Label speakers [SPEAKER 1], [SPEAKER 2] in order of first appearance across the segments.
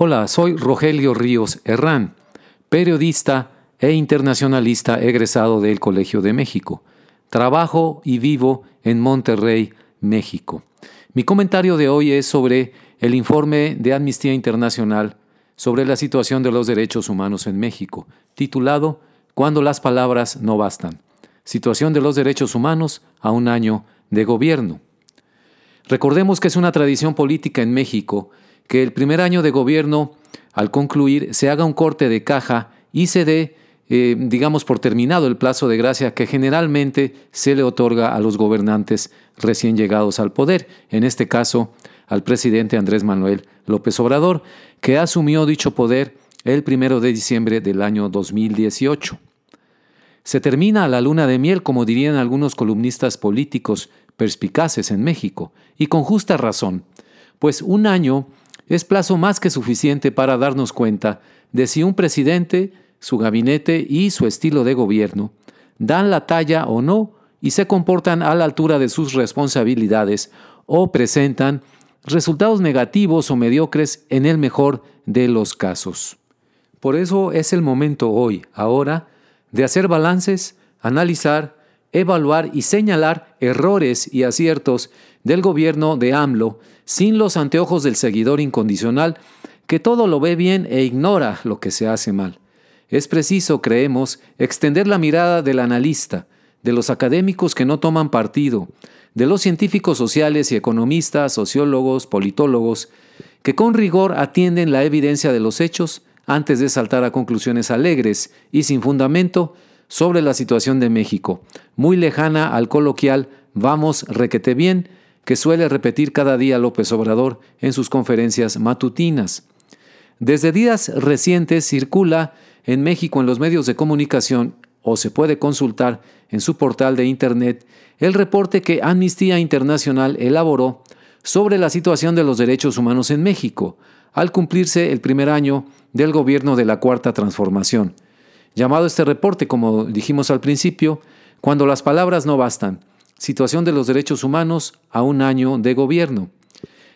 [SPEAKER 1] Hola, soy Rogelio Ríos Herrán, periodista e internacionalista egresado del Colegio de México. Trabajo y vivo en Monterrey, México. Mi comentario de hoy es sobre el informe de Amnistía Internacional sobre la situación de los derechos humanos en México, titulado Cuando las palabras no bastan. Situación de los derechos humanos a un año de gobierno. Recordemos que es una tradición política en México que el primer año de gobierno, al concluir, se haga un corte de caja y se dé, eh, digamos, por terminado el plazo de gracia que generalmente se le otorga a los gobernantes recién llegados al poder, en este caso al presidente Andrés Manuel López Obrador, que asumió dicho poder el primero de diciembre del año 2018. Se termina la luna de miel, como dirían algunos columnistas políticos perspicaces en México, y con justa razón, pues un año es plazo más que suficiente para darnos cuenta de si un presidente, su gabinete y su estilo de gobierno dan la talla o no y se comportan a la altura de sus responsabilidades o presentan resultados negativos o mediocres en el mejor de los casos. Por eso es el momento hoy, ahora, de hacer balances, analizar, evaluar y señalar errores y aciertos del gobierno de AMLO sin los anteojos del seguidor incondicional que todo lo ve bien e ignora lo que se hace mal. Es preciso, creemos, extender la mirada del analista, de los académicos que no toman partido, de los científicos sociales y economistas, sociólogos, politólogos, que con rigor atienden la evidencia de los hechos antes de saltar a conclusiones alegres y sin fundamento sobre la situación de México, muy lejana al coloquial vamos requete bien que suele repetir cada día López Obrador en sus conferencias matutinas. Desde días recientes circula en México en los medios de comunicación o se puede consultar en su portal de Internet el reporte que Amnistía Internacional elaboró sobre la situación de los derechos humanos en México, al cumplirse el primer año del gobierno de la Cuarta Transformación. Llamado este reporte, como dijimos al principio, cuando las palabras no bastan, Situación de los Derechos Humanos a un año de gobierno,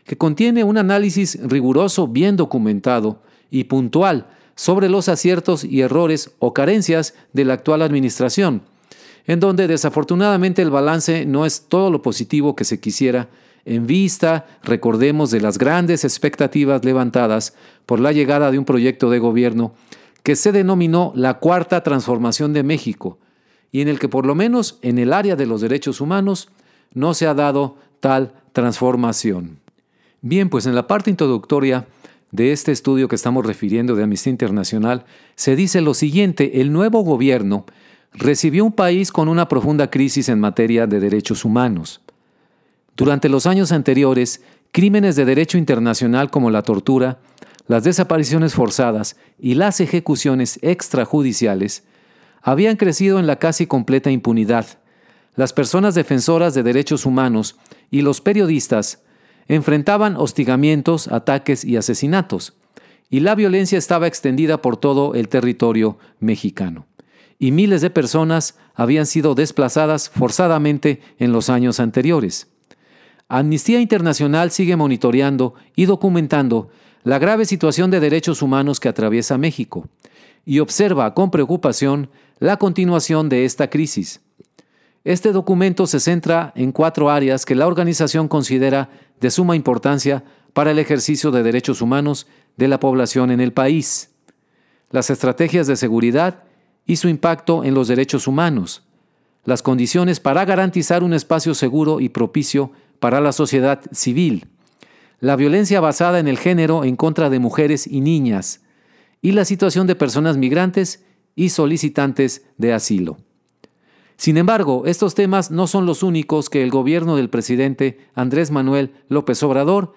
[SPEAKER 1] que contiene un análisis riguroso, bien documentado y puntual sobre los aciertos y errores o carencias de la actual administración, en donde desafortunadamente el balance no es todo lo positivo que se quisiera, en vista, recordemos, de las grandes expectativas levantadas por la llegada de un proyecto de gobierno que se denominó la Cuarta Transformación de México, y en el que por lo menos en el área de los derechos humanos no se ha dado tal transformación. Bien, pues en la parte introductoria de este estudio que estamos refiriendo de Amnistía Internacional, se dice lo siguiente, el nuevo gobierno recibió un país con una profunda crisis en materia de derechos humanos. Durante los años anteriores, crímenes de derecho internacional como la tortura, las desapariciones forzadas y las ejecuciones extrajudiciales habían crecido en la casi completa impunidad. Las personas defensoras de derechos humanos y los periodistas enfrentaban hostigamientos, ataques y asesinatos, y la violencia estaba extendida por todo el territorio mexicano. Y miles de personas habían sido desplazadas forzadamente en los años anteriores. Amnistía Internacional sigue monitoreando y documentando la grave situación de derechos humanos que atraviesa México y observa con preocupación la continuación de esta crisis. Este documento se centra en cuatro áreas que la organización considera de suma importancia para el ejercicio de derechos humanos de la población en el país. Las estrategias de seguridad y su impacto en los derechos humanos. Las condiciones para garantizar un espacio seguro y propicio para la sociedad civil. La violencia basada en el género en contra de mujeres y niñas. Y la situación de personas migrantes y solicitantes de asilo. Sin embargo, estos temas no son los únicos que el gobierno del presidente Andrés Manuel López Obrador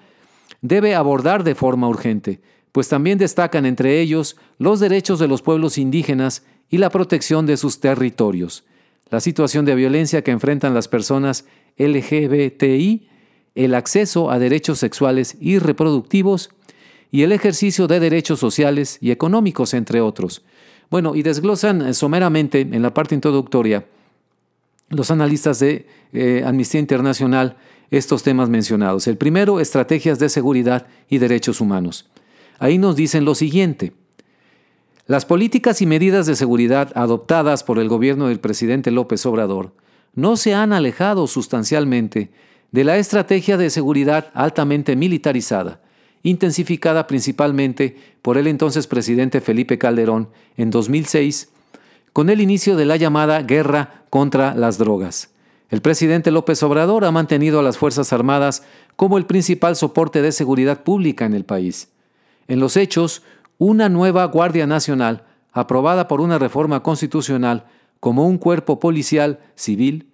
[SPEAKER 1] debe abordar de forma urgente, pues también destacan entre ellos los derechos de los pueblos indígenas y la protección de sus territorios, la situación de violencia que enfrentan las personas LGBTI, el acceso a derechos sexuales y reproductivos y el ejercicio de derechos sociales y económicos, entre otros, bueno, y desglosan eh, someramente en la parte introductoria los analistas de eh, Amnistía Internacional estos temas mencionados. El primero, estrategias de seguridad y derechos humanos. ahí nos dicen lo siguiente. Las políticas y medidas de seguridad adoptadas por el gobierno del presidente López Obrador no se han alejado sustancialmente de la estrategia de seguridad altamente militarizada, intensificada principalmente por el entonces presidente Felipe Calderón en 2006, con el inicio de la llamada guerra contra las drogas. El presidente López Obrador ha mantenido a las Fuerzas Armadas como el principal soporte de seguridad pública en el país. En los hechos, una nueva Guardia Nacional, aprobada por una reforma constitucional como un cuerpo policial civil,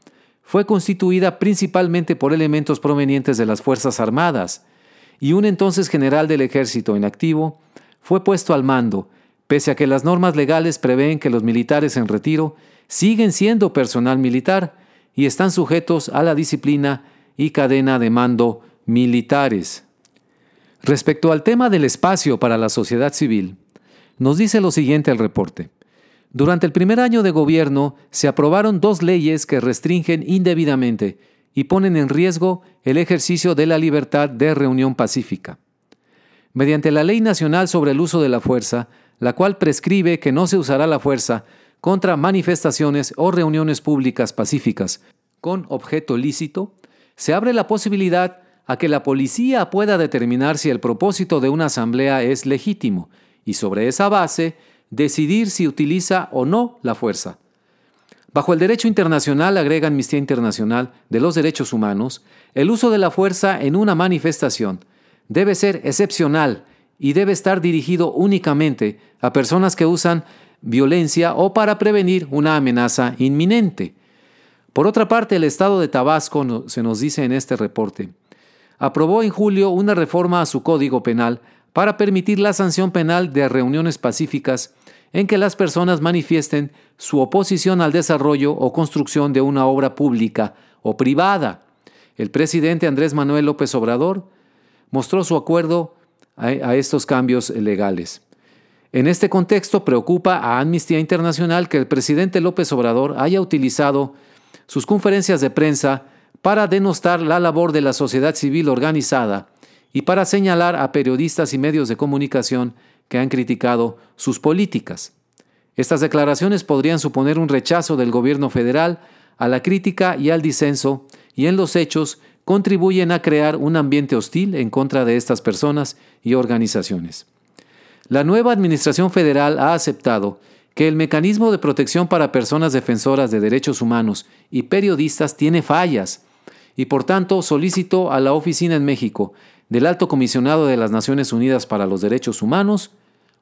[SPEAKER 1] fue constituida principalmente por elementos provenientes de las Fuerzas Armadas, y un entonces general del ejército en activo fue puesto al mando, pese a que las normas legales prevén que los militares en retiro siguen siendo personal militar y están sujetos a la disciplina y cadena de mando militares. Respecto al tema del espacio para la sociedad civil, nos dice lo siguiente el reporte. Durante el primer año de gobierno se aprobaron dos leyes que restringen indebidamente y ponen en riesgo el ejercicio de la libertad de reunión pacífica. Mediante la Ley Nacional sobre el Uso de la Fuerza, la cual prescribe que no se usará la fuerza contra manifestaciones o reuniones públicas pacíficas con objeto lícito, se abre la posibilidad a que la policía pueda determinar si el propósito de una asamblea es legítimo y sobre esa base decidir si utiliza o no la fuerza. Bajo el derecho internacional, agrega Amnistía Internacional de los Derechos Humanos, el uso de la fuerza en una manifestación debe ser excepcional y debe estar dirigido únicamente a personas que usan violencia o para prevenir una amenaza inminente. Por otra parte, el Estado de Tabasco, se nos dice en este reporte, aprobó en julio una reforma a su Código Penal para permitir la sanción penal de reuniones pacíficas en que las personas manifiesten su oposición al desarrollo o construcción de una obra pública o privada. El presidente Andrés Manuel López Obrador mostró su acuerdo a, estos cambios legales. En este contexto preocupa a Amnistía Internacional que el presidente López Obrador haya utilizado sus conferencias de prensa para denostar la labor de la sociedad civil organizada y para señalar a periodistas y medios de comunicación que han criticado sus políticas. Estas declaraciones podrían suponer un rechazo del gobierno federal a la crítica y al disenso y en los hechos contribuyen a crear un ambiente hostil en contra de estas personas y organizaciones. La nueva Administración Federal ha aceptado que el mecanismo de protección para personas defensoras de derechos humanos y periodistas tiene fallas y por tanto solicitó a la oficina en México del Alto Comisionado de las Naciones Unidas para los Derechos Humanos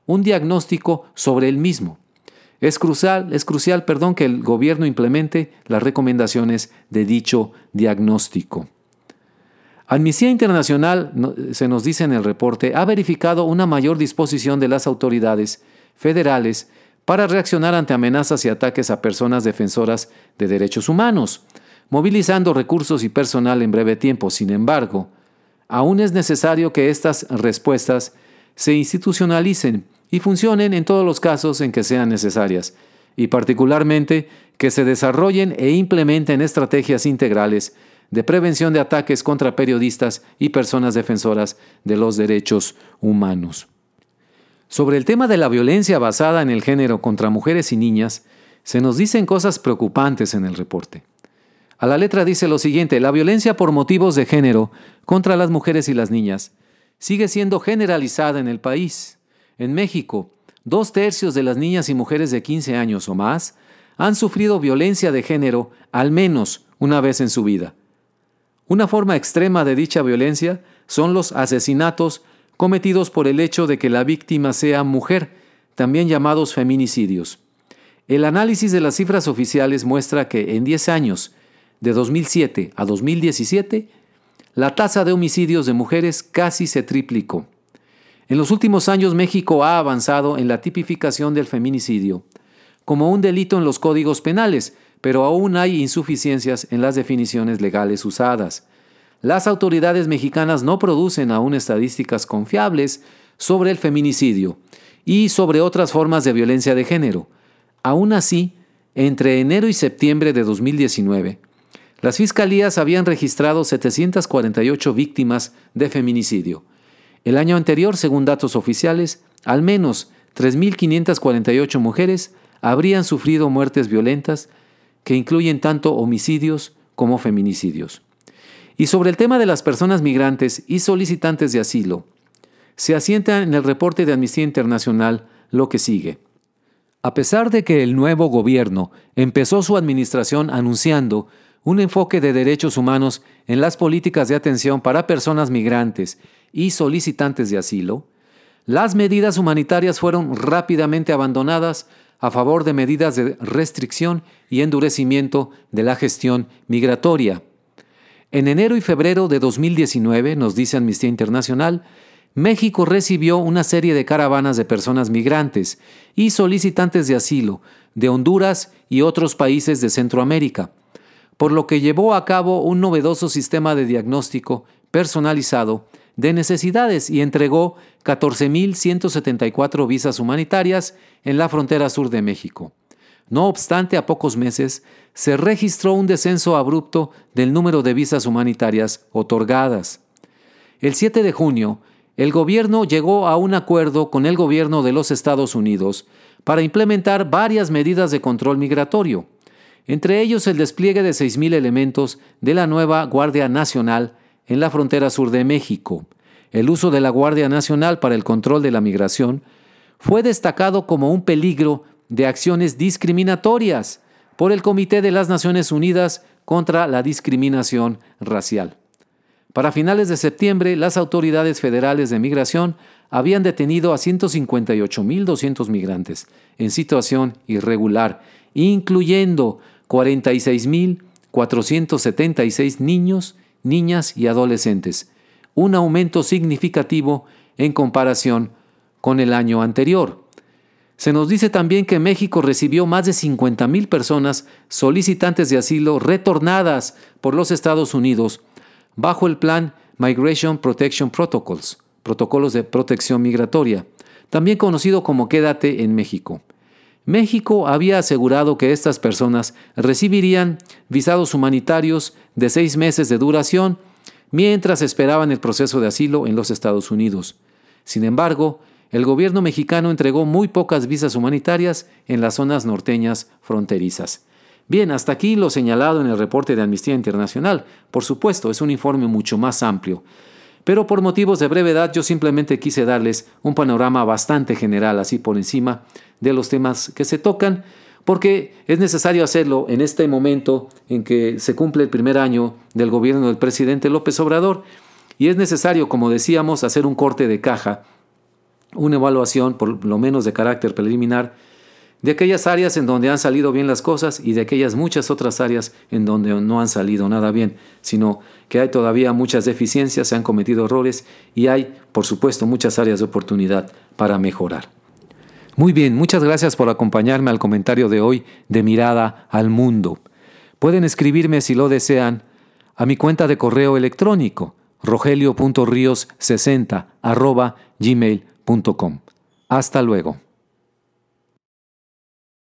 [SPEAKER 1] un diagnóstico sobre el mismo. Es crucial, es crucial perdón, que el gobierno implemente las recomendaciones de dicho diagnóstico. Amnistía Internacional, se nos dice en el reporte, ha verificado una mayor disposición de las autoridades federales para reaccionar ante amenazas y ataques a personas defensoras de derechos humanos, movilizando recursos y personal en breve tiempo. Sin embargo, aún es necesario que estas respuestas se institucionalicen y funcionen en todos los casos en que sean necesarias, y particularmente que se desarrollen e implementen estrategias integrales de prevención de ataques contra periodistas y personas defensoras de los derechos humanos. Sobre el tema de la violencia basada en el género contra mujeres y niñas, se nos dicen cosas preocupantes en el reporte. A la letra dice lo siguiente, la violencia por motivos de género contra las mujeres y las niñas sigue siendo generalizada en el país. En México, dos tercios de las niñas y mujeres de 15 años o más han sufrido violencia de género al menos una vez en su vida. Una forma extrema de dicha violencia son los asesinatos cometidos por el hecho de que la víctima sea mujer, también llamados feminicidios. El análisis de las cifras oficiales muestra que en 10 años, de 2007 a 2017, la tasa de homicidios de mujeres casi se triplicó. En los últimos años México ha avanzado en la tipificación del feminicidio como un delito en los códigos penales, pero aún hay insuficiencias en las definiciones legales usadas. Las autoridades mexicanas no producen aún estadísticas confiables sobre el feminicidio y sobre otras formas de violencia de género. Aún así, entre enero y septiembre de 2019, las fiscalías habían registrado 748 víctimas de feminicidio. El año anterior, según datos oficiales, al menos 3.548 mujeres habrían sufrido muertes violentas que incluyen tanto homicidios como feminicidios. Y sobre el tema de las personas migrantes y solicitantes de asilo, se asienta en el reporte de Amnistía Internacional lo que sigue. A pesar de que el nuevo gobierno empezó su administración anunciando un enfoque de derechos humanos en las políticas de atención para personas migrantes y solicitantes de asilo, las medidas humanitarias fueron rápidamente abandonadas a favor de medidas de restricción y endurecimiento de la gestión migratoria. En enero y febrero de 2019, nos dice Amnistía Internacional, México recibió una serie de caravanas de personas migrantes y solicitantes de asilo de Honduras y otros países de Centroamérica, por lo que llevó a cabo un novedoso sistema de diagnóstico personalizado de necesidades y entregó 14.174 visas humanitarias en la frontera sur de México. No obstante, a pocos meses se registró un descenso abrupto del número de visas humanitarias otorgadas. El 7 de junio, el gobierno llegó a un acuerdo con el gobierno de los Estados Unidos para implementar varias medidas de control migratorio, entre ellos el despliegue de 6.000 elementos de la nueva Guardia Nacional en la frontera sur de México. El uso de la Guardia Nacional para el control de la migración fue destacado como un peligro de acciones discriminatorias por el Comité de las Naciones Unidas contra la Discriminación Racial. Para finales de septiembre, las autoridades federales de migración habían detenido a 158.200 migrantes en situación irregular, incluyendo 46.476 niños, niñas y adolescentes, un aumento significativo en comparación con el año anterior. Se nos dice también que México recibió más de 50.000 personas solicitantes de asilo retornadas por los Estados Unidos bajo el plan Migration Protection Protocols, protocolos de protección migratoria, también conocido como Quédate en México. México había asegurado que estas personas recibirían visados humanitarios de seis meses de duración mientras esperaban el proceso de asilo en los Estados Unidos. Sin embargo, el gobierno mexicano entregó muy pocas visas humanitarias en las zonas norteñas fronterizas. Bien, hasta aquí lo señalado en el reporte de Amnistía Internacional. Por supuesto, es un informe mucho más amplio. Pero por motivos de brevedad yo simplemente quise darles un panorama bastante general, así por encima, de los temas que se tocan, porque es necesario hacerlo en este momento en que se cumple el primer año del gobierno del presidente López Obrador, y es necesario, como decíamos, hacer un corte de caja, una evaluación, por lo menos de carácter preliminar, de aquellas áreas en donde han salido bien las cosas y de aquellas muchas otras áreas en donde no han salido nada bien, sino que hay todavía muchas deficiencias, se han cometido errores y hay, por supuesto, muchas áreas de oportunidad para mejorar. Muy bien, muchas gracias por acompañarme al comentario de hoy de Mirada al Mundo. Pueden escribirme si lo desean a mi cuenta de correo electrónico rogelio.rios60 gmail.com. Hasta luego.